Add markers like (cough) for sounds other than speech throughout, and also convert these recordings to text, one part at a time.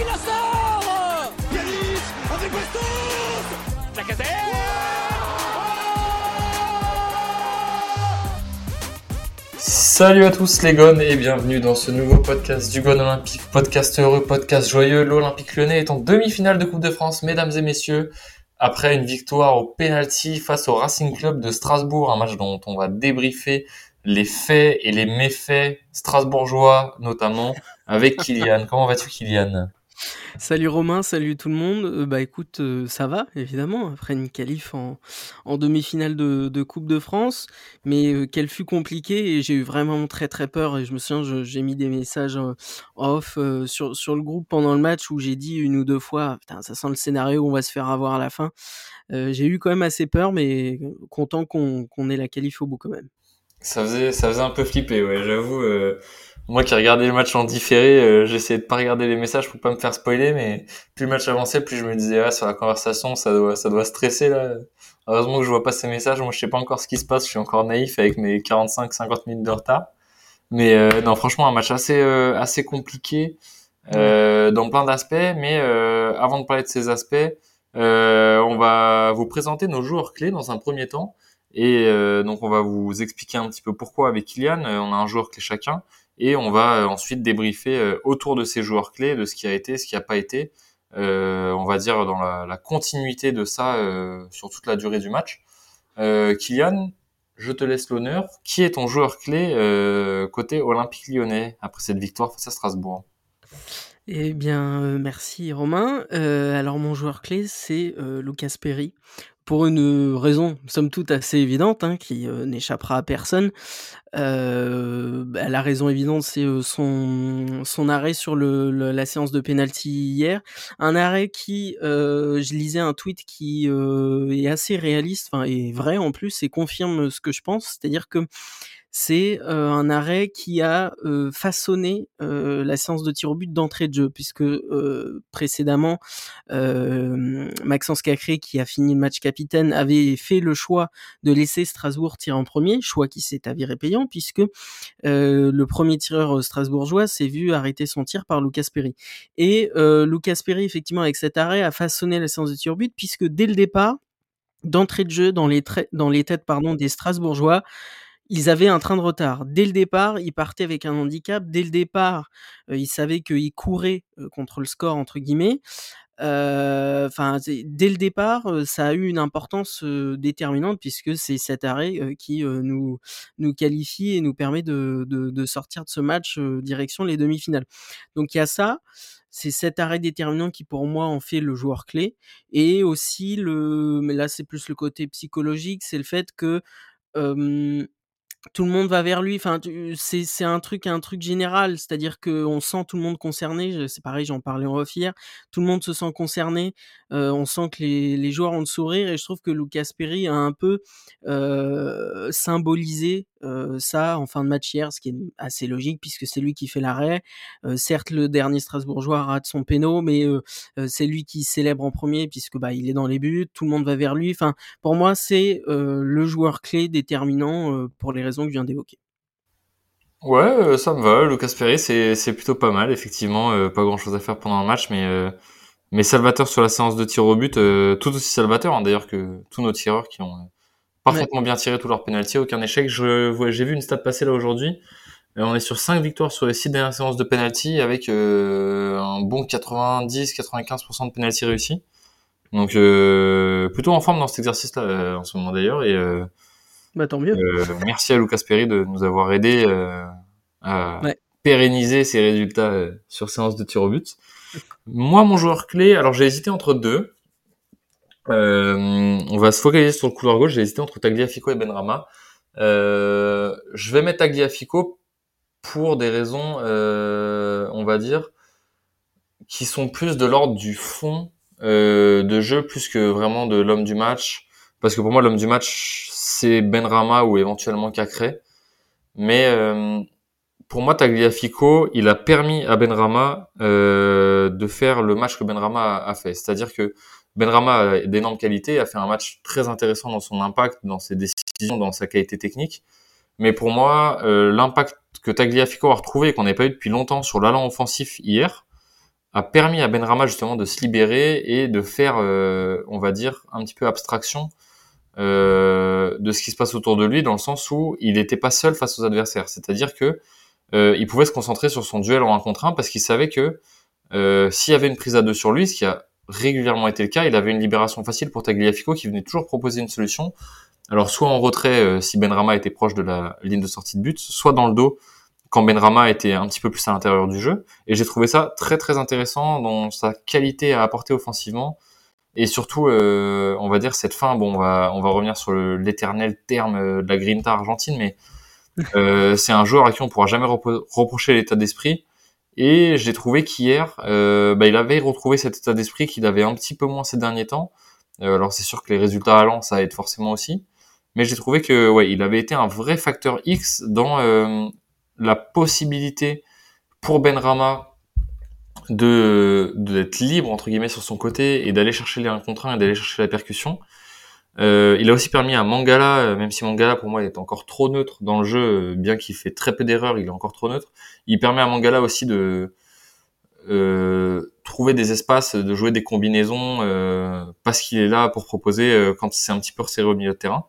qui la sort Yanis avec Bastos Salut à tous les gones et bienvenue dans ce nouveau podcast du Gone Olympique, podcast heureux, podcast joyeux. L'Olympique lyonnais est en demi-finale de Coupe de France, mesdames et messieurs, après une victoire au penalty face au Racing Club de Strasbourg, un match dont on va débriefer les faits et les méfaits strasbourgeois notamment avec Kylian. (laughs) Comment vas-tu Kylian? Salut Romain, salut tout le monde. Euh, bah écoute, euh, ça va évidemment après une qualif en, en demi-finale de, de Coupe de France, mais euh, qu'elle fut compliquée et j'ai eu vraiment très très peur et je me souviens, j'ai mis des messages off sur, sur le groupe pendant le match où j'ai dit une ou deux fois, putain ça sent le scénario, on va se faire avoir à la fin. J'ai eu quand même assez peur, mais content qu'on qu'on ait la qualif au bout quand même. Ça faisait, ça faisait un peu flipper, ouais, j'avoue. Moi qui regardais le match en différé, euh, j'essayais de pas regarder les messages pour pas me faire spoiler, mais plus le match avançait, plus je me disais, ah, sur la conversation, ça doit, ça doit stresser, là. Heureusement que je vois pas ces messages, moi je sais pas encore ce qui se passe, je suis encore naïf avec mes 45-50 minutes de retard. Mais euh, non, franchement, un match assez, euh, assez compliqué euh, dans plein d'aspects, mais euh, avant de parler de ces aspects, euh, on va vous présenter nos joueurs clés dans un premier temps. Et euh, donc on va vous expliquer un petit peu pourquoi avec Kylian, euh, on a un joueur clé chacun, et on va euh, ensuite débriefer euh, autour de ces joueurs clés, de ce qui a été, ce qui n'a pas été, euh, on va dire dans la, continuité de ça sur toute la durée du match. Kylian, je te laisse l'honneur. Qui est ton joueur clé côté Olympique lyonnais après cette victoire face à Strasbourg? Eh bien, merci Romain. Alors mon joueur clé, c'est Lucas Perry. Pour une raison, somme toute, assez évidente, hein, qui euh, n'échappera à personne. Euh, bah, la raison évidente, c'est euh, son, son arrêt sur le, le- la séance de penalty hier. Un arrêt qui, euh, je lisais un tweet qui euh, est assez réaliste, enfin, est vrai en plus, et confirme ce que je pense. C'est-à-dire que c'est un arrêt qui a façonné la séance de tir au but d'entrée de jeu, puisque précédemment, Maxence Cacré, qui a fini le match capitaine, avait fait le choix de laisser Strasbourg tirer en premier, choix qui s'est avéré payant, puisque le premier tireur strasbourgeois s'est vu arrêter son tir par Lucas Perry. Et Lucas Perry, effectivement, avec cet arrêt, a façonné la séance de tir au but, puisque dès le départ, d'entrée de jeu dans les, dans les têtes des Strasbourgeois, ils avaient un train de retard. Dès le départ, ils partaient avec un handicap. Dès le départ, euh, ils savaient qu'ils couraient euh, contre le score, entre guillemets. Euh, Enfin, dès le départ, ça a eu une importance déterminante puisque c'est cet arrêt qui nous, nous qualifie et nous permet de, de, sortir de ce match direction les demi-finales. Donc il y a ça. C'est cet arrêt déterminant qui pour moi en fait le joueur clé et aussi le mais là c'est plus le côté psychologique c'est le fait que tout le monde va vers lui. Enfin, c'est un truc un truc général, c'est-à-dire que on sent tout le monde concerné. C'est pareil, j'en parlais en off hier. Tout le monde se sent concerné. Euh, on sent que les, les joueurs ont le sourire et je trouve que Lucas Perry a un peu euh, symbolisé ça en fin de match hier, ce qui est assez logique puisque c'est lui qui fait l'arrêt. Certes, le dernier Strasbourgeois rate son péno, mais c'est lui qui célèbre en premier puisque bah il est dans les buts. Tout le monde va vers lui. Enfin, pour moi, c'est le joueur clé déterminant pour les raisons que je viens d'évoquer. Ouais, ça me va. Lucas Perry, c'est plutôt pas mal, effectivement. pas grand-chose à faire pendant le match, mais mais salvateur sur la séance de tir au but, tout aussi salvateur hein, d'ailleurs que tous nos tireurs qui ont parfaitement bien tiré tous leurs pénalties, aucun échec. Je vois- j'ai vu une stat passer là aujourd'hui. Euh, on est sur 5 victoires sur les 6 dernières séances de penalty avec euh, un bon 90-95% de penalty réussis. Donc euh, plutôt en forme dans cet exercice-là euh, en ce moment d'ailleurs et euh, Bah tant mieux. euh, merci à Lucas Perry de nous avoir aidé euh, à Ouais. pérenniser ses résultats sur séance de tir au but. Moi, mon joueur clé, alors j'ai hésité entre deux. Euh, on va se focaliser sur le couloir gauche. J'ai hésité entre Tagliafico et Benrama. Euh, je vais mettre Tagliafico pour des raisons, euh, on va dire, qui sont plus de l'ordre du fond euh, de jeu plus que vraiment de l'homme du match. Parce que pour moi, l'homme du match, c'est Benrama ou éventuellement Cacré. Mais euh, pour moi, Tagliafico, il a permis à Benrama euh, de faire le match que Benrama a, a fait. C'est-à-dire que Benrama a d'énormes qualités, a fait un match très intéressant dans son impact, dans ses décisions, dans sa qualité technique. Mais pour moi, euh, l'impact que Tagliafico a retrouvé, qu'on n'avait pas eu depuis longtemps sur l'allant offensif hier, a permis à Benrama justement de se libérer et de faire, on va dire, un petit peu abstraction euh, de ce qui se passe autour de lui, dans le sens où il n'était pas seul face aux adversaires. C'est-à-dire que euh, il pouvait se concentrer sur son duel en un contre un parce qu'il savait que euh, s'il y avait une prise à deux sur lui, ce qui a régulièrement été le cas, il avait une libération facile pour Tagliafico qui venait toujours proposer une solution. Alors soit en retrait euh, si Benrama était proche de la ligne de sortie de but, soit dans le dos quand Benrama était un petit peu plus à l'intérieur du jeu. Et j'ai trouvé ça très très intéressant dans sa qualité à apporter offensivement et surtout, euh, on va dire cette fin. Bon, on va on va revenir sur l'éternel terme euh, de la Grinta argentine, mais euh, c'est un joueur à qui on pourra jamais reprocher l'état d'esprit. Et j'ai trouvé qu'hier, euh, bah, il avait retrouvé cet état d'esprit qu'il avait un petit peu moins ces derniers temps. Euh, alors c'est sûr que les résultats allants, ça aide forcément aussi. Mais j'ai trouvé que ouais, il avait été un vrai facteur X dans euh, la possibilité pour Benrama de d'être libre entre guillemets sur son côté et d'aller chercher les 1 contre 1 et d'aller chercher la percussion. Euh, il a aussi permis à Mangala, euh, même si Mangala pour moi est encore trop neutre dans le jeu, euh, bien qu'il fait très peu d'erreurs, il est encore trop neutre. Il permet à Mangala aussi de euh, trouver des espaces, de jouer des combinaisons, euh, parce qu'il est là pour proposer euh, quand c'est un petit peu resserré au milieu de terrain.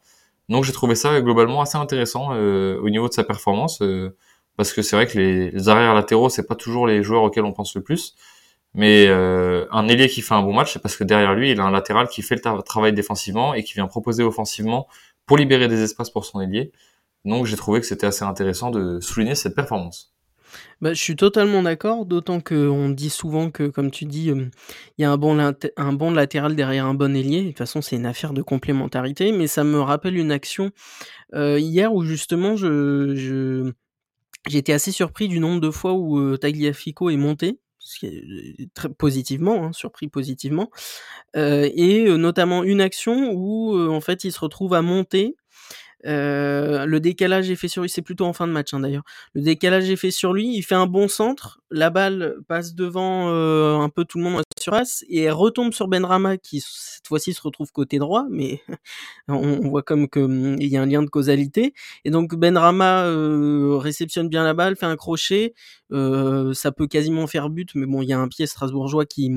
Donc j'ai trouvé ça globalement assez intéressant au niveau de sa performance parce que c'est vrai que les, arrières latéraux c'est pas toujours les joueurs auxquels on pense le plus mais euh, un ailier qui fait un bon match c'est parce que derrière lui il a un latéral qui fait le travail défensivement et qui vient proposer offensivement pour libérer des espaces pour son ailier. Donc j'ai trouvé que c'était assez intéressant de souligner cette performance. Bah, je suis totalement d'accord, d'autant qu'on dit souvent que, comme tu dis, il y a un bon, latéral derrière un bon ailier. De toute façon, c'est une affaire de complémentarité, mais ça me rappelle une action euh, hier où justement je, été assez surpris du nombre de fois où euh, Tagliafico est monté, très positivement, hein, surpris positivement, euh, et euh, notamment une action où en fait il se retrouve à monter euh, le décalage est fait sur lui, c'est plutôt en fin de match hein, d'ailleurs. Le décalage est fait sur lui, il fait un bon centre, la balle passe devant euh, un peu tout le monde la surface et elle retombe sur Benrama qui cette fois-ci se retrouve côté droit, mais (laughs) on, voit comme que hum, il y a un lien de causalité. Et donc Benrama euh, réceptionne bien la balle, fait un crochet, euh, ça peut quasiment faire but, mais bon, il y a un pied strasbourgeois qui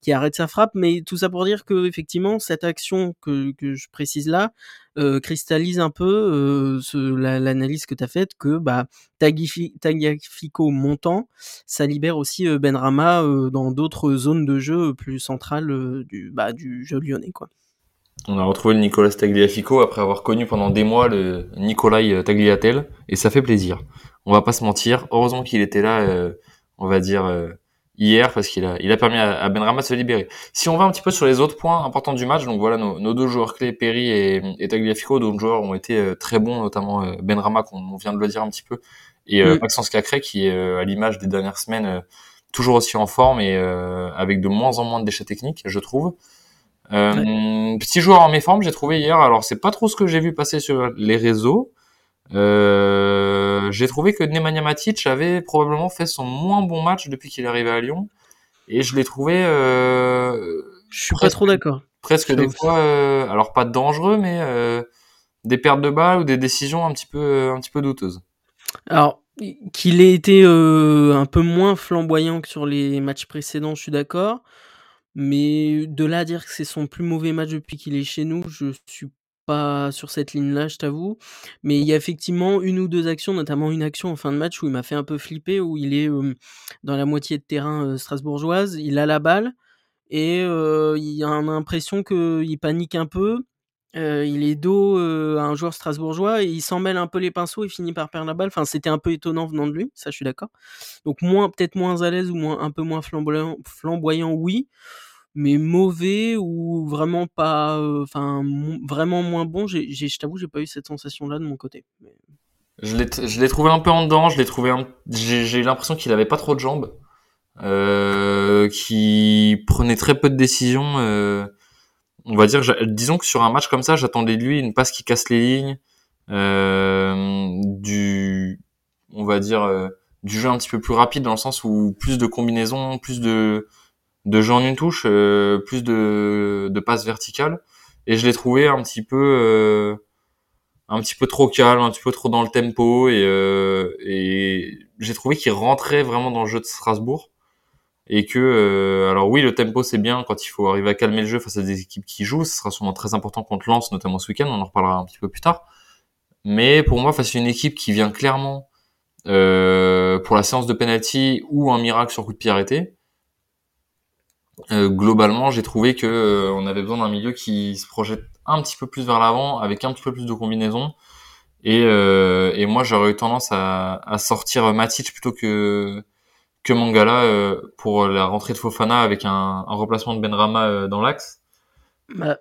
qui arrête sa frappe. Mais tout ça pour dire que effectivement cette action que, que je précise là euh, cristallise un peu euh, l'analyse que tu as faite que bah, Tagliafico montant, ça libère aussi euh, Benrama dans d'autres zones de jeu plus centrales du, bah, du jeu lyonnais. Quoi. On a retrouvé le Nicolas Tagliafico après avoir connu pendant des mois le Nicolai Tagliatel et ça fait plaisir. On va pas se mentir, heureusement qu'il était là, on va dire hier parce qu'il a, il a permis à, Benrama de se libérer. Si on va un petit peu sur les autres points importants du match, donc voilà nos, nos deux joueurs clés, Perry et, et Tagliafico, d'autres joueurs ont été euh, très bons, notamment euh, Benrama, qu'on vient de le dire un petit peu, et euh, mm. Maxence Cacré qui est à l'image des dernières semaines toujours aussi en forme et avec de moins en moins de déchets techniques, je trouve. Petit joueur en méforme, j'ai trouvé hier. Alors c'est pas trop ce que j'ai vu passer sur les réseaux. Euh, j'ai trouvé que Nemanja Matic avait probablement fait son moins bon match depuis qu'il est arrivé à Lyon. Et je l'ai trouvé... Euh, je suis pas trop d'accord. Presque des fois, euh, alors pas dangereux, mais euh, des pertes de balles ou des décisions un petit peu, un petit peu douteuses. Alors, qu'il ait été un peu moins flamboyant que sur les matchs précédents, je suis d'accord. Mais de là à dire que c'est son plus mauvais match depuis qu'il est chez nous, je suis pas sur cette ligne-là, je t'avoue. Mais il y a effectivement une ou deux actions, notamment une action en fin de match où il m'a fait un peu flipper, où il est dans la moitié de terrain strasbourgeoise, il a la balle et il a l'impression qu'il panique un peu. il est dos à un joueur strasbourgeois et il s'en mêle un peu les pinceaux et finit par perdre la balle. Enfin, c'était un peu étonnant venant de lui, ça je suis d'accord. Donc moins, peut-être moins à l'aise ou moins, un peu moins flamboyant, flamboyant oui mais mauvais ou vraiment pas, enfin vraiment moins bon. J'ai, je t'avoue, j'ai pas eu cette sensation-là de mon côté. Je l'ai, je l'ai trouvé un peu en dedans. Je l'ai trouvé, j'ai, l'impression qu'il avait pas trop de jambes, euh, qui prenait très peu de décisions. Euh, on va dire, disons que sur un match comme ça, j'attendais de lui une passe qui casse les lignes, euh, du, on va dire, euh, du jeu un petit peu plus rapide dans le sens où plus de combinaisons, plus de de jeu en une touche, euh, plus de, de passes verticales. Et je l'ai trouvé un petit peu euh, un petit peu trop calme, un petit peu trop dans le tempo et, euh, et j'ai trouvé qu'il rentrait vraiment dans le jeu de Strasbourg. et que alors oui le tempo c'est bien quand il faut arriver à calmer le jeu face à des équipes qui jouent ce sera sûrement très important contre Lens notamment ce week-end on en reparlera un petit peu plus tard mais pour moi face à une équipe qui vient clairement euh, pour la séance de penalty ou un miracle sur coup de pied arrêté euh, globalement j'ai trouvé que euh, on avait besoin d'un milieu qui se projette un petit peu plus vers l'avant avec un petit peu plus de combinaison et, et moi j'aurais eu tendance à, à sortir Matic plutôt que que Mangala euh, pour la rentrée de Fofana avec un, un remplacement de Benrama euh, dans l'axe. Bah,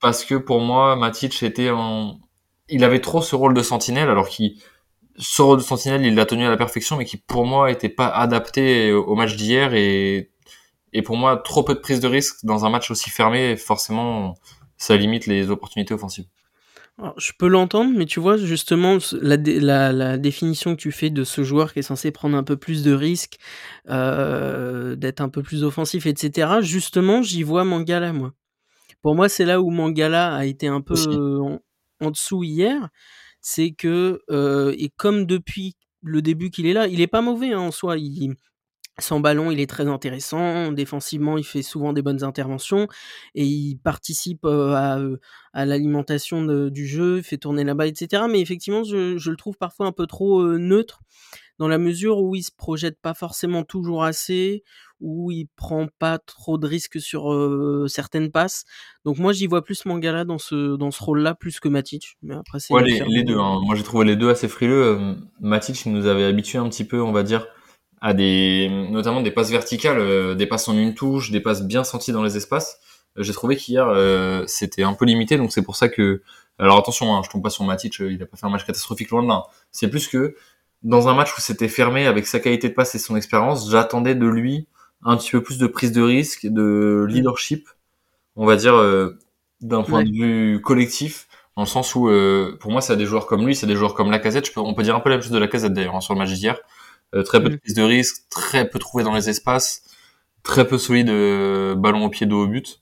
Parce que pour moi, Matic était en... Il avait trop ce rôle de sentinelle, alors qu'il ce rôle de sentinelle, il l'a tenu à la perfection, mais qui pour moi était pas adapté au match d'hier et et pour moi trop peu de prise de risque dans un match aussi fermé. Forcément, ça limite les opportunités offensives. Alors, je peux l'entendre, mais tu vois, justement, la, la, la, définition que tu fais de ce joueur qui est censé prendre un peu plus de risques, euh, d'être un peu plus offensif, etc., justement, j'y vois Mangala, moi. Pour moi, c'est là où Mangala a été un peu en, en, dessous hier. C'est que, euh, et comme depuis le début qu'il est là, il est pas mauvais hein, en soi. Il, sans ballon, il est très intéressant. Défensivement, il fait souvent des bonnes interventions et il participe à, à l'alimentation du jeu, il fait tourner la balle, etc. Mais effectivement, je, je, le trouve parfois un peu trop neutre dans la mesure où il se projette pas forcément toujours assez, où il prend pas trop de risques sur euh, certaines passes. Donc moi, j'y vois plus Mangala dans ce dans ce rôle-là plus que Matic. Mais après, c'est ouais, les, les, deux. Hein. Moi, j'ai trouvé les deux assez frileux. Matic, nous avait habitué un petit peu, on va dire à des notamment des passes verticales, euh, des passes en une touche, des passes bien senties dans les espaces. Euh, j'ai trouvé qu'hier euh, c'était un peu limité, donc c'est pour ça que alors attention, hein, je tombe pas sur Matic, il a pas fait un match catastrophique loin de là. C'est plus que dans un match où c'était fermé avec sa qualité de passe et son expérience, j'attendais de lui un petit peu plus de prise de risque, de leadership, on va dire d'un point de vue collectif, dans le sens où pour moi c'est des joueurs comme lui, c'est des joueurs comme Lacazette. on peut dire un peu la même chose de Lacazette d'ailleurs hein, sur le match d'hier. Euh, très peu de mm. prise de risque, très peu trouvé dans les espaces, très peu solide euh, ballon au pied dos au but.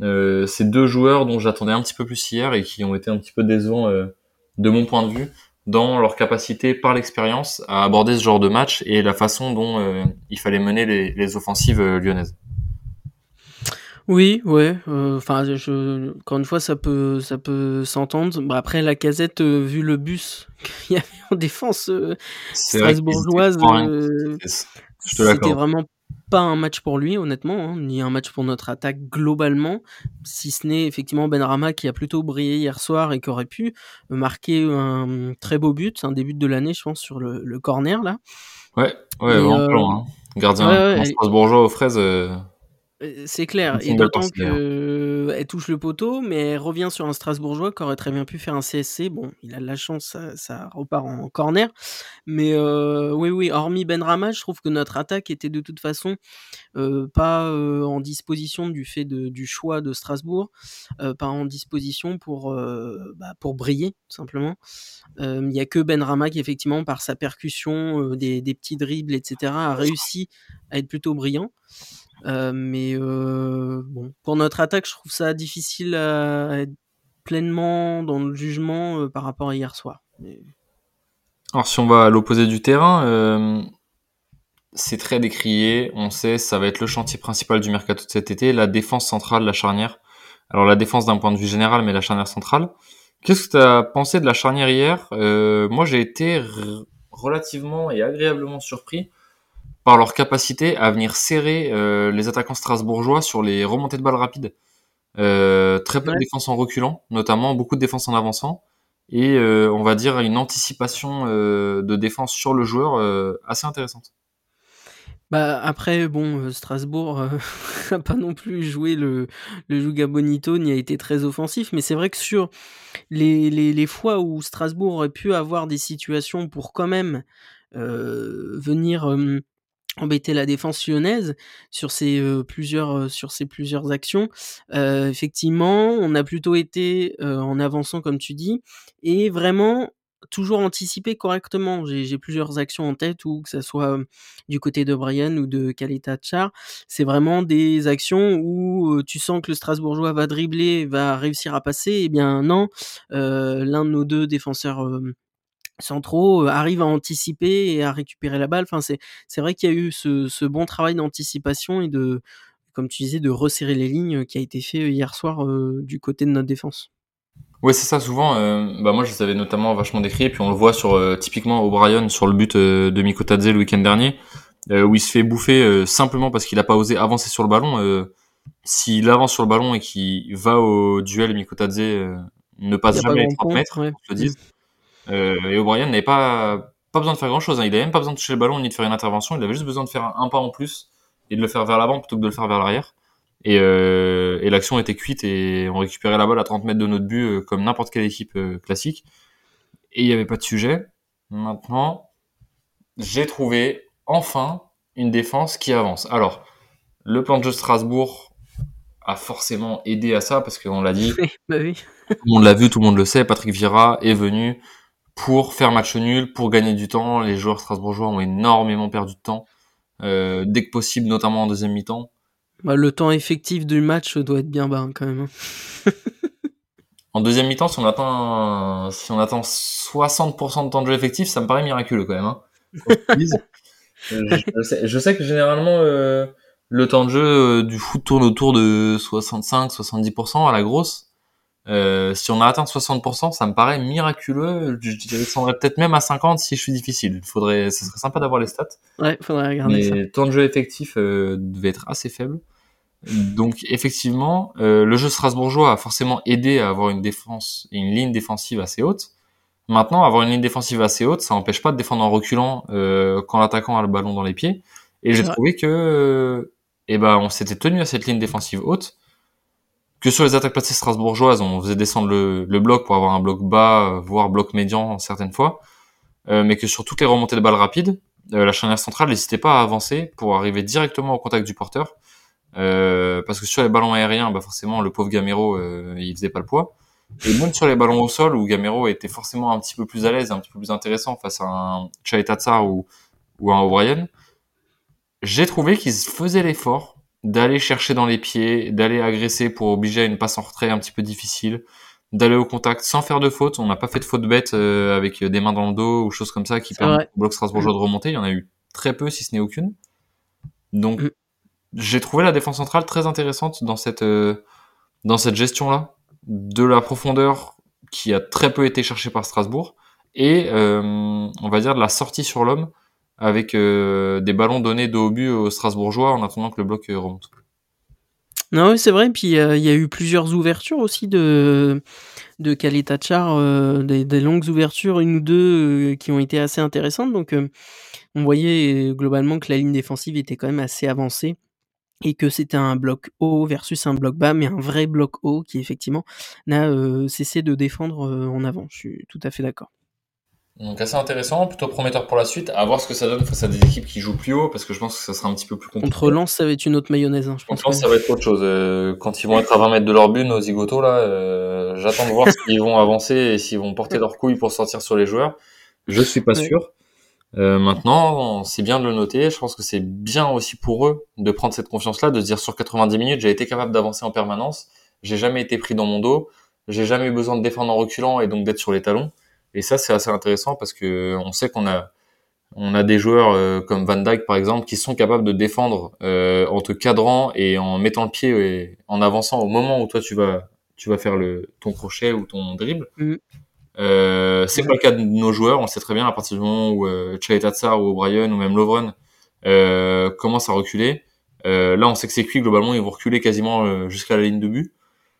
Euh, c'est deux joueurs dont j'attendais un petit peu plus hier et qui ont été un petit peu décevants de mon point de vue dans leur capacité par l'expérience à aborder ce genre de match et la façon dont il fallait mener les, les offensives lyonnaises. Oui, ouais. Enfin, je, encore une fois, ça peut, ça peut s'entendre. Bah, après, la casette, vu le bus qu'il y avait en défense strasbourgeoise, c'était vraiment pas un match pour lui, honnêtement, hein, ni un match pour notre attaque globalement, si ce n'est effectivement Benrama qui a plutôt brillé hier soir et qui aurait pu marquer un très beau but, un début de l'année, je pense, sur le, le, corner là. Ouais, ouais, vraiment plan. Hein. Gardien ouais, strasbourgeois aux fraises. C'est clair, et d'autant qu'elle touche le poteau, mais elle revient sur un Strasbourgeois qui aurait très bien pu faire un CSC. Bon, il a de la chance, ça, ça repart en corner. Mais euh, oui, oui, hormis Benrama, je trouve que notre attaque était de toute façon euh, pas euh, en disposition du fait de, du choix de Strasbourg, pas en disposition pour, bah, pour briller, tout simplement. Il n'y a que Benrama qui, effectivement, par sa percussion, des, des petits dribbles, etc., a réussi à être plutôt brillant. Euh, mais euh, bon, pour notre attaque, je trouve ça difficile à être pleinement dans le jugement euh, par rapport à hier soir. Alors si on va à l'opposé du terrain, c'est très décrié, on sait, ça va être le chantier principal du mercato de cet été, la défense centrale, la charnière. Alors la défense d'un point de vue général, mais la charnière centrale. Qu'est-ce que tu as pensé de la charnière hier? Moi j'ai été relativement et agréablement surpris par leur capacité à venir serrer euh, les attaquants strasbourgeois sur les remontées de balles rapides. Euh, très peu de défense en reculant, notamment beaucoup de défense en avançant, et euh, on va dire une anticipation de défense sur le joueur assez intéressante. Bah après bon Strasbourg (laughs) n'a pas non plus joué le le Juga Bonito ni a été très offensif mais c'est vrai que sur les, les, les, fois où Strasbourg aurait pu avoir des situations pour quand même venir embêter la défense lyonnaise sur ces plusieurs sur ces plusieurs actions. Euh, effectivement, on a plutôt été en avançant comme tu dis et vraiment toujours anticipé correctement. J'ai plusieurs actions en tête ou que ça soit du côté de Brian ou de Kalita Char, c'est vraiment des actions où tu sens que le Strasbourgeois va dribbler, va réussir à passer. Eh bien non, l'un de nos deux défenseurs centraux arrivent à anticiper et à récupérer la balle. Enfin, c'est c'est vrai qu'il y a eu ce, ce bon travail d'anticipation et de, comme tu disais, de resserrer les lignes qui a été fait hier soir du côté de notre défense. Ouais, c'est ça. Souvent, euh, bah moi, je les avais notamment vachement décrit. Puis on le voit sur euh, typiquement O'Brien sur le but de Mikotadze le week-end dernier, où il se fait bouffer simplement parce qu'il a pas osé avancer sur le ballon. S'il avance sur le ballon et qu'il va au duel, Mikotadze ne passe jamais les 30 mètres, ouais. le. Et O'Brien n'avait pas pas besoin de faire grand chose. Hein. Il avait même pas besoin de toucher le ballon ni de faire une intervention. Il avait juste besoin de faire un pas en plus et de le faire vers l'avant plutôt que de le faire vers l'arrière. Et, euh, et l'action était cuite et on récupérait la balle à 30 mètres de notre but euh, comme n'importe quelle équipe euh, classique. Et il n'y avait pas de sujet. Maintenant, j'ai trouvé enfin une défense qui avance. Alors, le plan de jeu Strasbourg a forcément aidé à ça parce qu'on l'a dit. (laughs) bah oui. tout le monde l'a vu, tout le monde le sait. Patrick Vieira est venu pour faire match nul, pour gagner du temps. Les joueurs strasbourgeois ont énormément perdu de temps, euh, dès que possible, notamment en deuxième mi-temps. Bah, le temps effectif du match doit être bien bas hein, quand même. Hein. en deuxième mi-temps, si on attend, si on attend 60% de temps de jeu effectif, ça me paraît miraculeux quand même. Hein. (laughs) Euh, je, sais, que généralement, euh, le temps de jeu euh, du foot tourne autour de 65-70% à la grosse. Si on a atteint 60%, ça me paraît miraculeux. Je, descendrais peut-être même à 50 si je suis difficile. Faudrait, ce serait sympa d'avoir les stats. Ouais, faudrait regarder Mais le temps de jeu effectif devait être assez faible. Donc effectivement, euh, le jeu strasbourgeois a forcément aidé à avoir une défense et une ligne défensive assez haute. Maintenant, avoir une ligne défensive assez haute, ça n'empêche pas de défendre en reculant euh, quand l'attaquant a le ballon dans les pieds. Et j'ai trouvé que, eh ben, on s'était tenu à cette ligne défensive haute. Que sur les attaques placées strasbourgeoises, on faisait descendre le, le bloc pour avoir un bloc bas, voire bloc médian certaines fois. Euh, mais que sur toutes les remontées de balles rapides, la charnière centrale n'hésitait pas à avancer pour arriver directement au contact du porteur euh, parce que sur les ballons aériens, bah forcément, le pauvre Gamero, euh, il faisait pas le poids. Et même sur les ballons au sol, où Gamero était forcément un petit peu plus à l'aise, un petit peu plus intéressant face à un Chaitatsar ou, ou un O'Brien, j'ai trouvé qu'ils faisaient l'effort d'aller chercher dans les pieds, d'aller agresser pour obliger à une passe en retrait un petit peu difficile, d'aller au contact sans faire de faute. On n'a pas fait de faute bête euh, avec des mains dans le dos ou choses comme ça qui permettent au bloc strasbourgeois de remonter. Il y en a eu très peu, si ce n'est aucune. Donc, mm j'ai trouvé la défense centrale très intéressante dans cette euh, dans cette gestion là de la profondeur qui a très peu été cherchée par Strasbourg et euh, on va dire de la sortie sur l'homme avec euh, des ballons donnés de haut but aux Strasbourgeois en attendant que le bloc remonte. Non, oui, c'est vrai. Puis il y a eu plusieurs ouvertures aussi de de Kalitachar, des, des, longues ouvertures, une ou deux qui ont été assez intéressantes. Donc on voyait globalement que la ligne défensive était quand même assez avancée et que c'était un bloc haut versus un bloc bas, mais un vrai bloc haut qui effectivement n'a cessé de défendre en avant. Je suis tout à fait d'accord. Donc assez intéressant, plutôt prometteur pour la suite. À voir ce que ça donne face à des équipes qui jouent plus haut, parce que je pense que ça sera un petit peu plus compliqué. Contre Lens, ça va être une autre mayonnaise. Hein, je pense Contre Lens, ça va être autre chose. Euh, quand ils vont être à 20 mètres de leur but, nos zigotos, là, euh, j'attends de voir (laughs) s'ils vont avancer et s'ils vont porter leurs couilles pour sortir sur les joueurs. Je suis pas sûr. Euh, maintenant, c'est bien de le noter. Je pense que c'est bien aussi pour eux de prendre cette confiance-là, de se dire sur 90 minutes, j'ai été capable d'avancer en permanence. J'ai jamais été pris dans mon dos. J'ai jamais eu besoin de défendre en reculant et donc d'être sur les talons. Et ça, c'est assez intéressant parce que on sait qu'on a on a des joueurs euh, comme Van Dijk par exemple qui sont capables de défendre euh, en te cadrant et en mettant le pied et en avançant au moment où toi tu vas tu vas faire le ton crochet ou ton dribble. Mm. Euh, c'est pas le cas de nos joueurs, on le sait très bien à partir du moment où euh, ou O'Brien ou même Lovren euh, commencent à reculer. Euh, là, on sait que c'est cuit, globalement, ils vont reculer quasiment euh, jusqu'à la ligne de but.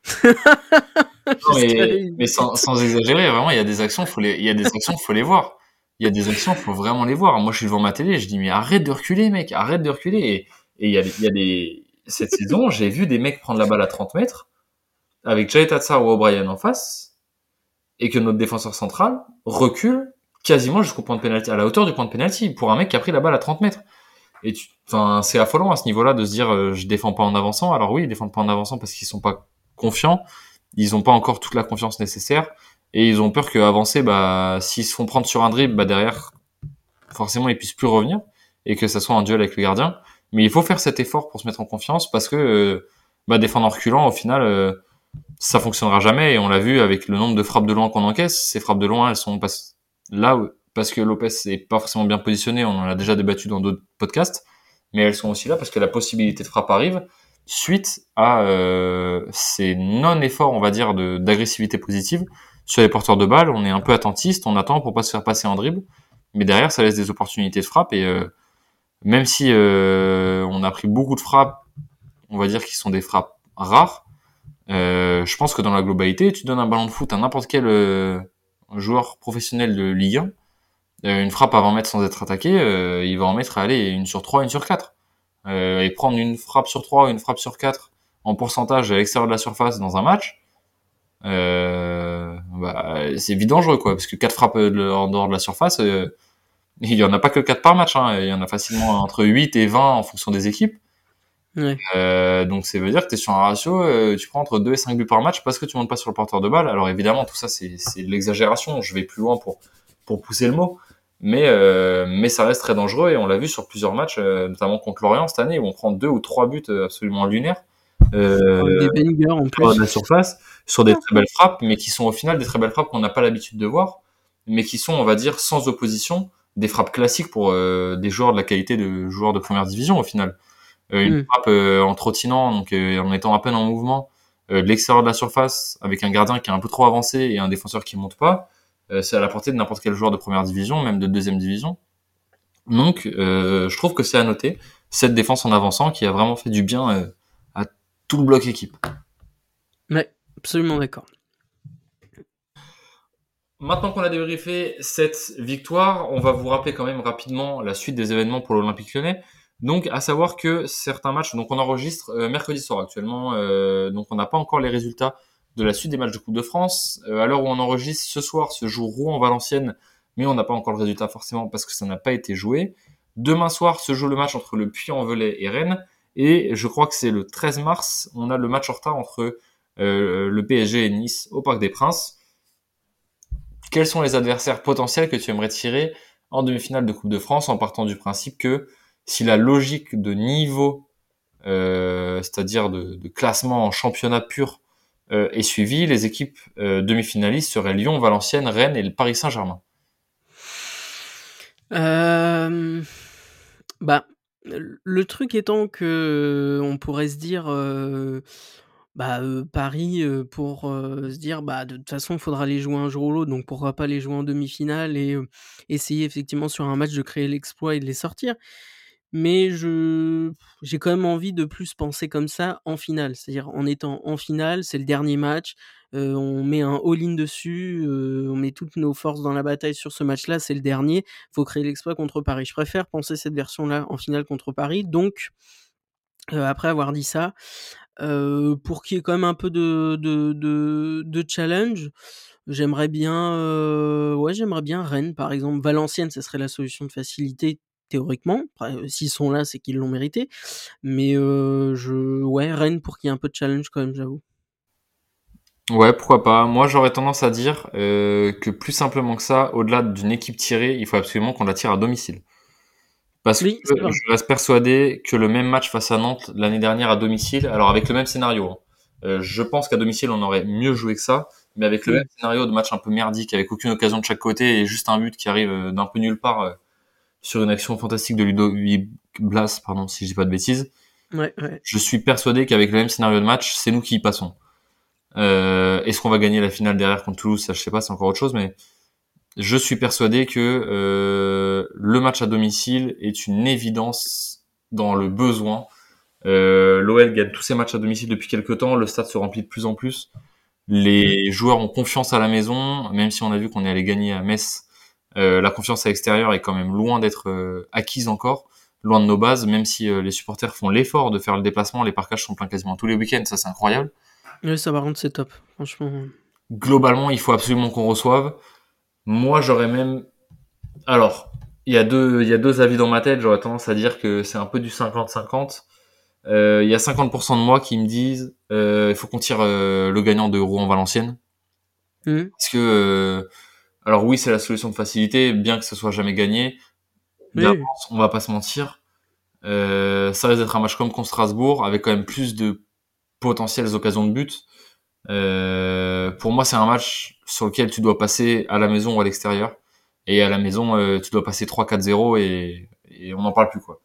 (laughs) mais, mais sans, sans, exagérer, vraiment, il y a des actions, faut les, il y a des actions, faut les voir. Il y a des actions, faut vraiment les voir. Moi, je suis devant ma télé, je dis mais arrête de reculer, mec, arrête de reculer. Et, et il y a, il y a des cette saison, j'ai vu des mecs prendre la balle à 30 mètres avec Jay Tatsar ou O'Brien en face et que notre défenseur central recule quasiment jusqu'au point de pénalty, à la hauteur du point de pénalty, pour un mec qui a pris la balle à 30 mètres. Et tu, enfin, c'est affolant à ce niveau-là de se dire, euh, je défends pas en avançant. Alors oui, ils défendent pas en avançant parce qu'ils sont pas confiants. Ils ont pas encore toute la confiance nécessaire. Et ils ont peur qu'avancer, bah, s'ils se font prendre sur un dribble, bah, derrière, forcément, ils puissent plus revenir. Et que ça soit un duel avec le gardien. Mais il faut faire cet effort pour se mettre en confiance parce que, euh, bah, défendre en reculant, au final, euh, ça fonctionnera jamais et on l'a vu avec le nombre de frappes de loin qu'on encaisse. Ces frappes de loin, elles sont là, parce que Lopez est pas forcément bien positionné, on en a déjà débattu dans d'autres podcasts, mais elles sont aussi là parce que la possibilité de frappe arrive suite à euh, ces non-efforts, on va dire, d'agressivité positive sur les porteurs de balles. On est un peu attentiste, on attend pour pas se faire passer en dribble, mais derrière, ça laisse des opportunités de frappe et euh, même si euh, on a pris beaucoup de frappes, on va dire qu'ils sont des frappes rares, euh, je pense que dans la globalité, tu donnes un ballon de foot à n'importe quel euh, joueur professionnel de Ligue 1, euh, une frappe à 20 mètres sans être attaqué, il va en mettre aller une sur 3, une sur 4. Et prendre une frappe sur 3, une frappe sur 4 en pourcentage à l'extérieur de la surface dans un match, bah, c'est vite dangereux quoi, parce que 4 frappes en dehors de la surface, (laughs) il y en a pas que 4 par match, hein, il y en a facilement entre 8 et 20 en fonction des équipes. Ouais. Euh, donc ça veut dire que tu es sur un ratio, euh, tu prends entre 2 et 5 buts par match parce que tu montes pas sur le porteur de balle. Alors évidemment, tout ça c'est de l'exagération, je vais plus loin pour, pour pousser le mot, mais, euh, mais ça reste très dangereux et on l'a vu sur plusieurs matchs, euh, notamment contre Lorient cette année où on prend 2 ou 3 buts euh, absolument lunaires. Euh, des bangers en plus. de la surface, sur des très belles frappes, mais qui sont au final des très belles frappes qu'on n'a pas l'habitude de voir, mais qui sont, on va dire, sans opposition, des frappes classiques pour des joueurs de la qualité de joueurs de première division au final. Euh, une Mm. frappe euh, en trottinant, donc euh, en étant à peine en mouvement, euh, de l'extérieur de la surface, avec un gardien qui est un peu trop avancé et un défenseur qui monte pas, euh, c'est à la portée de n'importe quel joueur de première division, même de deuxième division. Donc, euh, je trouve que c'est à noter cette défense en avançant qui a vraiment fait du bien euh, à tout le bloc équipe. Ouais, absolument d'accord. Maintenant qu'on a débriefé cette victoire, on va vous rappeler quand même rapidement la suite des événements pour l'Olympique Lyonnais. Donc, à savoir que certains matchs, donc on enregistre euh, mercredi soir actuellement, euh, donc on n'a pas encore les résultats de la suite des matchs de Coupe de France. Euh, à l'heure où on enregistre ce soir, se joue Rouen-Valenciennes, mais on n'a pas encore le résultat forcément parce que ça n'a pas été joué. Demain soir se joue le match entre le Puy-en-Velay et Rennes. Et je crois que c'est le 13 mars, on a le match en retard entre euh, le PSG et Nice au Parc des Princes. Quels sont les adversaires potentiels que tu aimerais tirer en demi-finale de Coupe de France en partant du principe que si la logique de niveau, euh, c'est-à-dire de, classement en championnat pur, est suivie, les équipes euh, demi-finalistes seraient Lyon, Valenciennes, Rennes et Paris Saint-Germain. Euh, bah, le truc étant que on pourrait se dire, euh, bah, euh, Paris, euh, pour euh, se dire, bah, de toute façon, il faudra les jouer un jour ou l'autre, donc pourquoi pas les jouer en demi-finale et euh, essayer effectivement sur un match de créer l'exploit et de les sortir. Mais je j'ai quand même envie de plus penser comme ça en finale. C'est-à-dire en étant en finale, c'est le dernier match, heu, on met un all-in dessus, heu, on met toutes nos forces dans la bataille sur ce match-là, c'est le dernier, faut créer l'exploit contre Paris. Je préfère penser cette version-là en finale contre Paris. Donc, heu, après avoir dit ça, pour qu'il y ait quand même un peu de de challenge, j'aimerais bien, ouais, j'aimerais bien Rennes, par exemple. Valenciennes, ça serait la solution de facilité théoriquement. Euh, s'ils sont là, c'est qu'ils l'ont mérité. Mais euh, je, ouais, Rennes pour qu'il y ait un peu de challenge quand même, j'avoue. Ouais, pourquoi pas. Moi, j'aurais tendance à dire euh, que plus simplement que ça, au-delà d'une équipe tirée, il faut absolument qu'on la tire à domicile. Parce Oui, que je reste persuadé que le même match face à Nantes l'année dernière à domicile, alors avec le même scénario, hein, euh, je pense qu'à domicile on aurait mieux joué que ça, mais avec le même scénario de match un peu merdique, avec aucune occasion de chaque côté et juste un but qui arrive d'un peu nulle part euh, sur une action fantastique de Ludovic Blas, pardon, si je dis pas de bêtises, Ouais, ouais. je suis persuadé qu'avec le même scénario de match, c'est nous qui y passons. Euh, Est-ce qu'on va gagner la finale derrière contre Toulouse? Ça, je sais pas, c'est encore autre chose, mais je suis persuadé que euh, le match à domicile est une évidence dans le besoin. Euh, L'OL gagne tous ses matchs à domicile depuis quelques temps, le stade se remplit de plus en plus. Les joueurs ont confiance à la maison, même si on a vu qu'on est allé gagner à Metz. Euh, la confiance à l'extérieur est quand même loin d'être euh, acquise encore, loin de nos bases, même si euh, les supporters font l'effort de faire le déplacement, les parcages sont pleins quasiment tous les week-ends, ça c'est incroyable. Ouais, ça par contre c'est top, franchement. Globalement, il faut absolument qu'on reçoive. Moi, j'aurais même. Alors, il y a deux, il y a deux avis dans ma tête. J'aurais tendance à dire que c'est un peu du 50-50. Euh, il y a 50% de moi qui me disent, euh, il faut qu'on tire euh, le gagnant de Rouen-Valenciennes. Mhm. Parce que, alors oui, c'est la solution de facilité, bien que ce soit jamais gagné. Oui. On va pas se mentir. Euh, ça risque d'être un match comme contre Strasbourg, avec quand même plus de potentielles occasions de but. Euh, pour moi, c'est un match sur lequel tu dois passer à la maison ou à l'extérieur. Et à la maison, euh, tu dois passer 3-4-0 et, et on n'en parle plus quoi.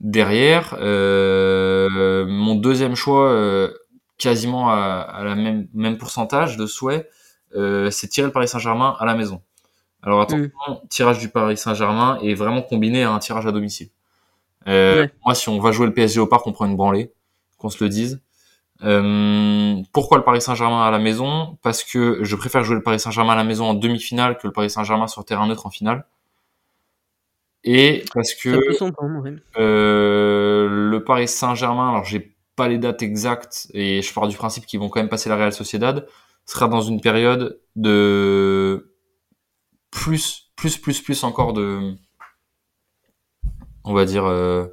Derrière, euh, mon deuxième choix, euh, quasiment à, à, la même, même pourcentage de souhait, c'est tirer le Paris Saint-Germain à la maison. Alors attention, mm. tirage du Paris Saint-Germain est vraiment combiné à un tirage à domicile. Euh, ouais. Moi, si on va jouer le PSG au parc, on prend une branlée, qu'on se le dise. Euh, pourquoi le Paris Saint-Germain à la maison? Parce que je préfère jouer le Paris Saint-Germain à la maison en demi-finale que le Paris Saint-Germain sur terrain neutre en finale. Et parce que euh, le Paris Saint-Germain, alors j'ai pas les dates exactes et je pars du principe qu'ils vont quand même passer la Real Sociedad, sera dans une période de plus, plus, plus, plus encore de, on va dire, euh,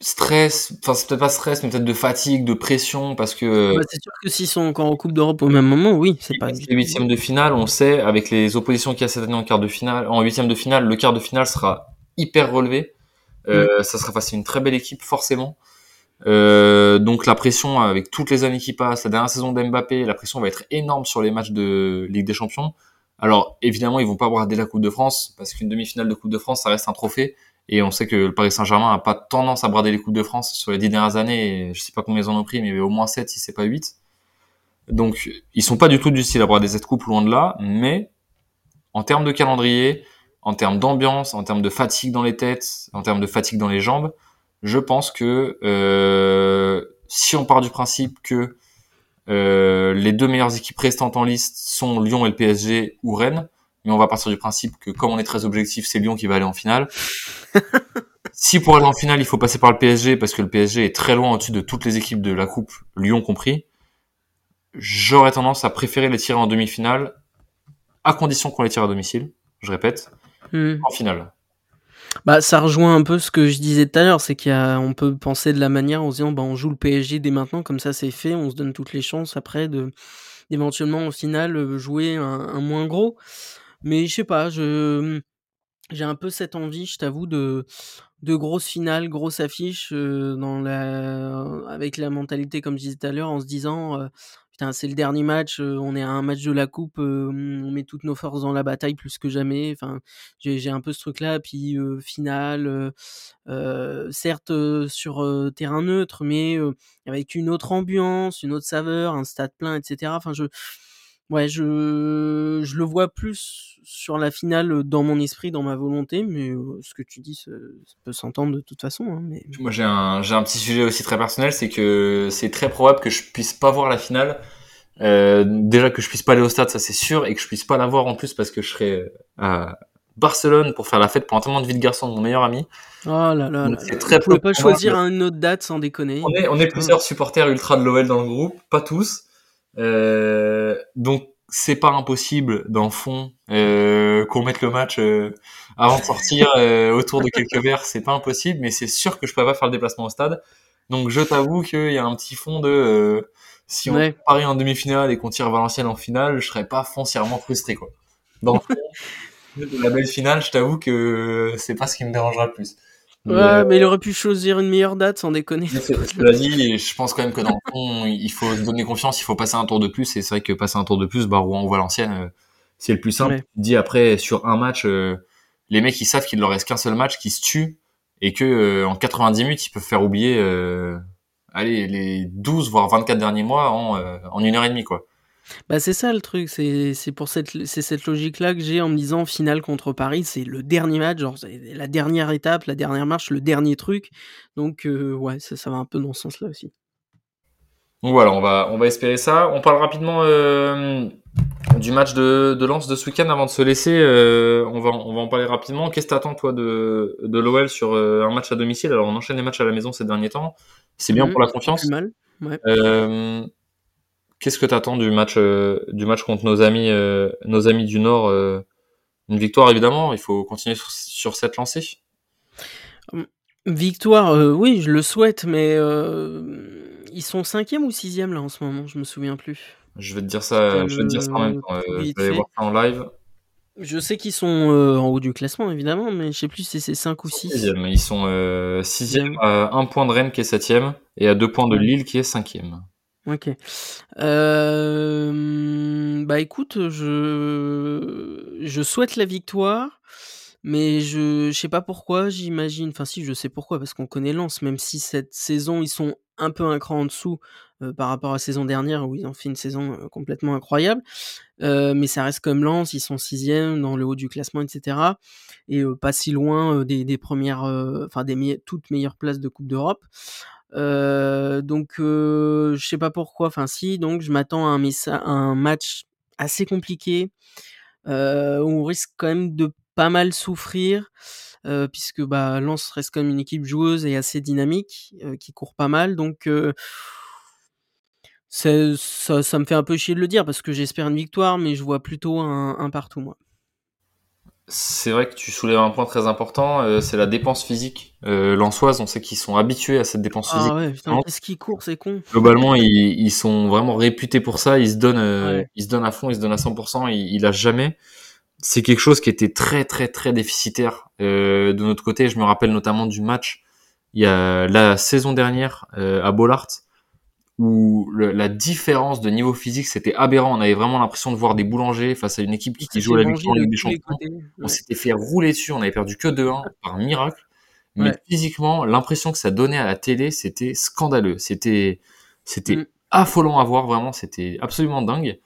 stress, enfin c'est peut-être pas stress, mais peut-être de fatigue, de pression, parce que. Bah, c'est sûr que s'ils sont encore en Coupe d'Europe au même moment, oui, c'est pas. Les huitièmes de finale, on sait, avec les oppositions qu'il y a cette année en quart de finale, en huitième de finale, le quart de finale sera hyper relevé. Euh, mm. Ça sera face à une très belle équipe, forcément. Euh, donc la pression avec toutes les années qui passent, la dernière saison d'Mbappé, la pression va être énorme sur les matchs de Ligue des Champions. Alors évidemment, ils vont pas brader la Coupe de France parce qu'une demi-finale de Coupe de France, ça reste un trophée. Et on sait que le Paris Saint-Germain a pas tendance à brader les Coupes de France sur les dix dernières années. je sais pas combien ils en ont pris, mais au moins 7 si c'est pas 8. Donc, ils sont pas du tout du style à brader cette coupe, loin de là. Mais, en termes de calendrier, en termes d'ambiance, en termes de fatigue dans les têtes, en termes de fatigue dans les jambes, je pense que euh, si on part du principe que euh, les deux meilleures équipes restantes en liste sont Lyon et le PSG ou Rennes, mais on va partir du principe que comme on est très objectif, c'est Lyon qui va aller en finale. (laughs) si pour aller en finale, il faut passer par le PSG, parce que le PSG est très loin au-dessus de toutes les équipes de la Coupe, Lyon compris, j'aurais tendance à préférer les tirer en demi-finale, à condition qu'on les tire à domicile, je répète, hmm. en finale. Bah, ça rejoint un peu ce que je disais tout à l'heure, c'est qu'on peut penser de la manière en disant, bah, on joue le PSG dès maintenant, comme ça c'est fait, on se donne toutes les chances après de d'éventuellement au final jouer un, moins gros. Mais je sais pas, je j'ai un peu cette envie, je t'avoue, de de grosses finales, grosses affiches, dans la avec la mentalité, comme je disais tout à l'heure, en se disant, «Putain, c'est le dernier match, on est à un match de la coupe, on met toutes nos forces dans la bataille plus que jamais». Enfin, j'ai un peu ce truc-là. Puis, finale, certes, sur, terrain neutre, mais avec une autre ambiance, une autre saveur, un stade plein et cetera. Enfin, je Ouais, je je le vois plus sur la finale, dans mon esprit, dans ma volonté, mais ce que tu dis, ça peut s'entendre de toute façon, hein, mais Moi, j'ai un j'ai un petit sujet aussi très personnel, c'est que c'est très probable que je puisse pas voir la finale. Euh, déjà que je puisse pas aller au stade, ça c'est sûr, et que je puisse pas la voir en plus parce que je serai à Barcelone pour faire la fête pour un tournoi de vie de garçon de mon meilleur ami. Oh là là c'est très pouvez pas choisir une autre date sans déconner. On est on est plusieurs supporters ultra de l'OL dans le groupe, pas tous. Euh, donc c'est pas impossible dans le fond euh, qu'on mette le match euh, avant de sortir euh, autour de quelques verres, c'est pas impossible, mais c'est sûr que je peux pas faire le déplacement au stade. Donc je t'avoue qu'il y a un petit fond de si on ouais. parie en demi-finale et qu'on tire Valenciennes en finale, je serais pas foncièrement frustré quoi. Dans le fond, la belle finale, je t'avoue que c'est pas ce qui me dérangera le plus. Ouais, euh, mais il aurait pu choisir une meilleure date sans déconner. Je (laughs) dit, je pense quand même que dans le fond, il faut se donner confiance, il faut passer un tour de plus. Et c'est vrai que passer un tour de plus, bah, Rouen ou Valenciennes, euh, c'est le plus simple. Ouais. Dit après, sur un match, euh, les mecs, ils savent qu'il leur reste qu'un seul match, qui se tue, et que en 90 minutes, ils peuvent faire oublier, allez, les 12 voire 24 derniers mois en, en une heure et demie, quoi. Bah, c'est ça le truc, c'est c'est pour cette c'est cette logique-là que j'ai en me disant finale contre Paris, c'est le dernier match, genre la dernière étape, la dernière marche, le dernier truc. Donc euh, ouais, ça, ça va un peu dans ce sens-là aussi. Donc voilà, on va on va espérer ça. On parle rapidement euh, du match de, de Lens de ce week-end avant de se laisser. Euh, on va on va en parler rapidement. Qu'est-ce que t'attends toi de de l'OL sur un match à domicile? Alors on enchaîne les matchs à la maison ces derniers temps. C'est bien mmh, pour la confiance. Mal. Ouais. Qu'est-ce que tu attends du match, euh, du match contre nos amis, euh, nos amis du Nord euh, Une victoire évidemment. Il faut continuer sur, sur cette lancée. Hum, victoire, oui, je le souhaite, mais ils sont cinquième ou sixième là en ce moment. Je me souviens plus. Je vais te dire ça. Je vais te dire ça en même temps. je vais voir ça en live. Je sais qu'ils sont en haut du classement évidemment, mais je sais plus si c'est 5 ou 6. Ils sont 6 sixième à un point de Rennes qui est septième et à deux points de Lille qui est cinquième. OK. Hem, bah, écoute, je je souhaite la victoire, mais je je sais pas pourquoi, j'imagine enfin si, je sais pourquoi, parce qu'on connaît Lens, même si cette saison, ils sont un peu un cran en dessous, heu, par rapport à la saison dernière où ils ont fait une saison, heu, complètement incroyable. Mais ça reste comme Lens, ils sont 6e dans le haut du classement et cetera et pas si loin, des des 1 enfin des toutes meilleures places de coupe d'Europe. Donc je sais pas pourquoi, enfin si, donc je m'attends à un match assez compliqué, où on risque quand même de pas mal souffrir, puisque, bah, Lens reste quand même une équipe joueuse et assez dynamique, qui court pas mal donc ça me fait un peu chier de le dire parce que j'espère une victoire, mais je vois plutôt un un partout moi. C'est vrai que tu soulèves un point très important, heu, c'est la dépense physique, heu, lensoise. On sait qu'ils sont habitués à cette dépense physique. Ah ouais, putain, qu'est-ce qu'ils courent ces cons! Globalement, ils ils sont vraiment réputés pour ça. Ils se donnent, Ouais. ils se donnent à fond, ils se donnent à 100 ils ils lâchent jamais. C'est quelque chose qui était très, très, très déficitaire, heu, de notre côté. Je me rappelle notamment du match, il y a la saison dernière, heu, à Bollaert, où le la différence de niveau physique, c'était aberrant. On avait vraiment l'impression de voir des boulangers face à une équipe qui s'est jouait fait la victoire Ligue des Champions. On s'était fait rouler dessus, on avait perdu que 2-1 par miracle. Mais Ouais. physiquement, l'impression que ça donnait à la télé, c'était scandaleux. C'était, c'était Mmh. affolant à voir, vraiment. C'était absolument dingue.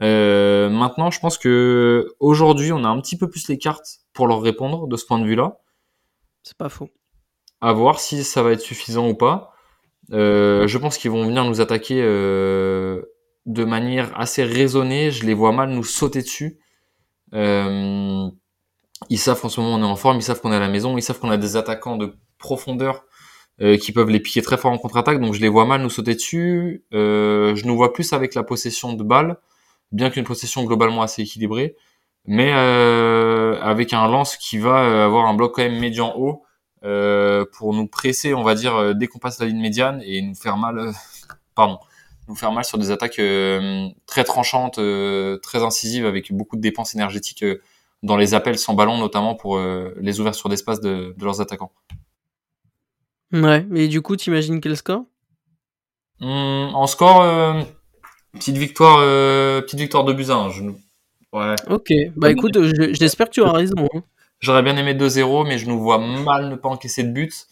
Euh, maintenant, je pense que aujourd'hui, on a un petit peu plus les cartes pour leur répondre de ce point de vue-là. C'est pas faux. À voir si ça va être suffisant ou pas. Euh, je pense qu'ils vont venir nous attaquer euh, de manière assez raisonnée. Je les vois mal nous sauter dessus. Euh, ils savent qu'en ce moment on est en forme, ils savent qu'on est à la maison, ils savent qu'on a des attaquants de profondeur euh, qui peuvent les piquer très fort en contre-attaque. Donc je les vois mal nous sauter dessus. Je nous vois plus avec la possession de balles, bien qu'une possession globalement assez équilibrée, mais avec un lance qui va avoir un bloc quand même médian haut pour nous presser, on va dire, euh, dès qu'on passe la ligne médiane et nous faire mal, euh, (laughs) pardon, nous faire mal sur des attaques euh, très tranchantes, euh, très incisives, avec beaucoup de dépenses énergétiques euh, dans les appels sans ballon, notamment pour euh, les ouvertures d'espace de, de leurs attaquants. Ouais, mais du coup, t'imagines quel score? Hum, en score, euh, petite victoire, euh, petite victoire de Buzyn. Je, ouais. Ok, bah écoute, euh, je- j'espère que tu auras raison. hein. J'aurais bien aimé 2-0, mais je nous vois mal ne pas encaisser de but.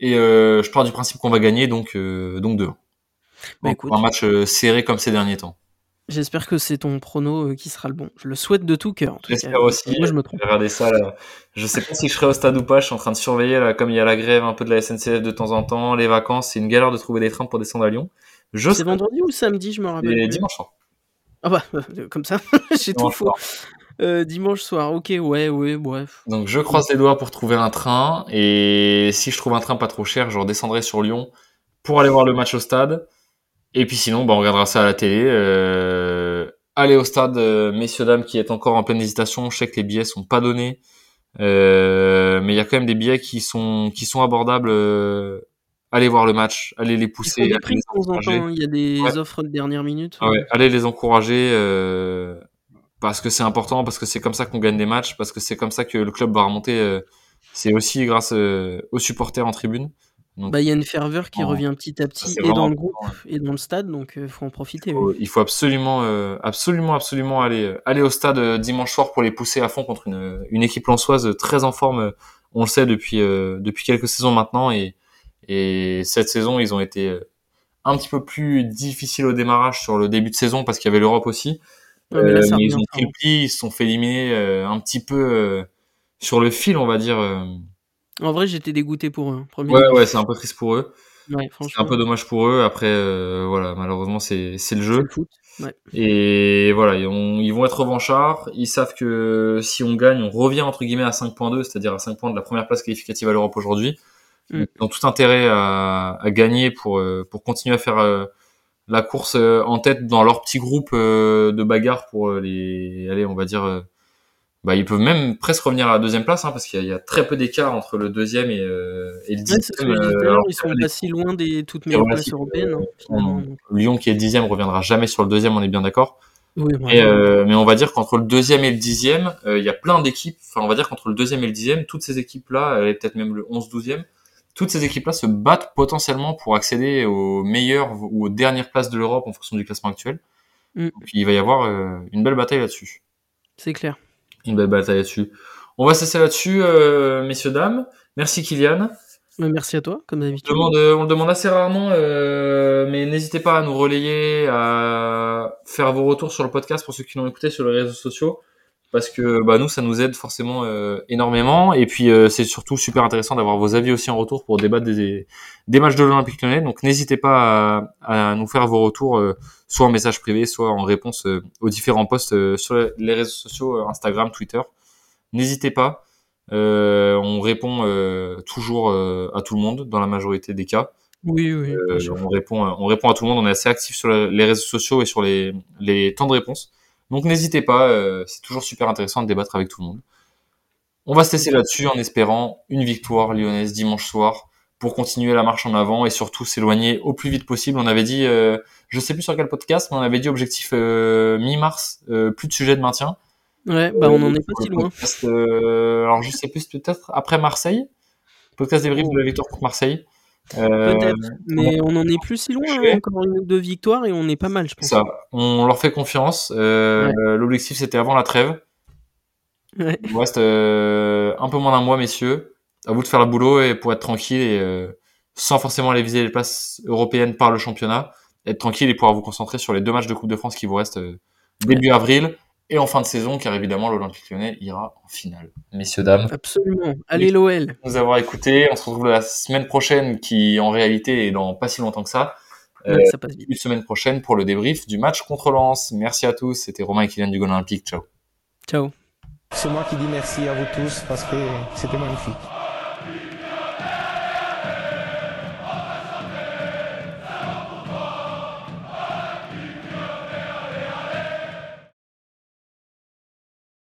Et euh, je pars du principe qu'on va gagner, donc, euh, donc 2. Bah écoute, un match euh, serré comme ces derniers temps. j'espère que c'est ton prono qui sera le bon. Je le souhaite de tout cœur. J'espère aussi. Moi, je me trompe. Regardez ça là. Je sais pas si je serai au stade ou pas. Je suis en train de surveiller là, comme il y a la grève un peu de la SNCF de temps en temps, les vacances. C'est une galère de trouver des trains pour descendre à Lyon. Je C'est vendredi ou samedi, je me rappelle. et dimanche soir. Ah bah, comme ça, (laughs) j'ai tout faux. Euh, dimanche soir, ok, ouais, ouais, bref. Donc je croise les doigts pour trouver un train et si je trouve un train pas trop cher, je redescendrai sur Lyon pour aller voir le match au stade. Et puis sinon, bah, on regardera ça à la télé. Euh, allez au stade, euh, messieurs dames, qui est encore en pleine hésitation. Je sais que les billets sont pas donnés, Euh, mais il y a quand même des billets qui sont qui sont abordables. Allez voir le match, allez les pousser, font des allez prix les de temps il y a des Ouais. offres de dernière minute. Ah ouais, allez les encourager euh, parce que c'est important, parce que c'est comme ça qu'on gagne des matchs, parce que c'est comme ça que le club va remonter. euh, c'est aussi grâce euh, aux supporters en tribune. Bah, il y a une ferveur qui revient petit à petit et dans le groupe important, et dans le stade, donc il faut en profiter. il oui. faut, il faut absolument, euh, absolument, absolument aller, euh, aller au stade euh, dimanche soir pour les pousser à fond contre une, une équipe lançoise très en forme. euh, On le sait depuis, euh, depuis quelques saisons maintenant et, et cette saison ils ont été euh, un petit peu plus difficiles au démarrage sur le début de saison parce qu'il y avait l'Europe aussi. Ouais, mais là, Euh, mais ils ont pris le fort. pli, ils se sont fait éliminer euh, un petit peu euh, sur le fil, on va dire. En vrai, j'étais dégoûté pour eux. hein, Premier Ouais, ouais, c'est un peu triste pour eux. Ouais, C'est un peu dommage pour eux. Après, euh, voilà, malheureusement, c'est le jeu. le foot. Ouais. Et voilà, ils, ont- ils vont être revanchards. Ils savent que si on gagne, on revient entre guillemets à 5.2, c'est-à-dire à 5 points de la première place qualificative à l'Europe aujourd'hui. Mm. Ils ont tout intérêt à, à gagner pour, pour continuer à faire la course euh, en tête dans leur petit groupe euh, de bagarre pour euh, les, allez, on va dire, bah, ils peuvent même presque revenir à la deuxième place, hein, parce qu'il y, a- il y a très peu d'écart entre le deuxième et, euh, et le dixième. euh, alors ils sont pas si loin des toutes meilleures places européennes, hein, euh, Lyon qui est dixième reviendra jamais sur le deuxième, on est bien d'accord. Oui, Et, mais on va dire qu'entre le deuxième et le dixième, il y a plein d'équipes. Enfin, on va dire qu'entre le deuxième et le dixième, toutes ces équipes-là, et peut-être même le 11-12e, toutes ces équipes-là se battent potentiellement pour accéder aux meilleures ou aux dernières places de l'Europe en fonction du classement actuel. Mm. Donc, il va y avoir euh, une belle bataille là-dessus. C'est clair. Une belle bataille là-dessus. On va cesser là-dessus, euh, messieurs, dames. Merci Kylian. Euh, Merci à toi, comme d'habitude. on le demande assez rarement, euh, mais n'hésitez pas à nous relayer, à faire vos retours sur le podcast pour ceux qui l'ont écouté sur les réseaux sociaux, parce que bah, nous, ça nous aide forcément euh, énormément. Et puis, euh, c'est surtout super intéressant d'avoir vos avis aussi en retour pour débattre des, des matchs de l'Olympique lyonnais. Donc, n'hésitez pas à, à nous faire vos retours, euh, soit en message privé, soit en réponse aux différents posts sur les réseaux sociaux, Instagram, Twitter. N'hésitez pas. On répond toujours à tout le monde dans la majorité des cas. Oui, oui. On répond, on répond à tout le monde. On est assez actif sur les réseaux sociaux et sur les, les temps de réponse. Donc n'hésitez pas. euh, c'est toujours super intéressant de débattre avec tout le monde. On va se laisser là-dessus en espérant une victoire lyonnaise dimanche soir pour continuer la marche en avant et surtout s'éloigner au plus vite possible. On avait dit, euh, je sais plus sur quel podcast, mais on avait dit objectif euh, mi-mars, euh, plus de sujet de maintien. Ouais, bah on en est pas si loin. podcast, alors je sais plus peut-être après Marseille, podcast débrief de la victoire contre Marseille. Euh, Peut-être, mais on en est plus si loin. hein. Encore une ou deux victoires et on est pas mal, je pense. ça, on leur fait confiance. Euh, L'objectif c'était avant la trêve. Ouais. Il vous reste euh, un peu moins d'un mois, messieurs. À vous de faire le boulot et pour être tranquille et euh, sans forcément aller viser les places européennes par le championnat, être tranquille et pouvoir vous concentrer sur les deux matchs de Coupe de France qui vous restent euh, début avril et en fin de saison, car évidemment l'Olympique Lyonnais ira en finale. Messieurs dames, Absolument. Allez l'OL. nous avoir écoutés. On se retrouve la semaine prochaine, qui en réalité est dans pas si longtemps que ça. Euh, Ouais, ça passe vite. une semaine prochaine pour le débrief du match contre Lens. Merci à tous. C'était Romain et Kylian du Gol Olympique. Ciao. Ciao. C'est moi qui dis merci à vous tous parce que c'était magnifique.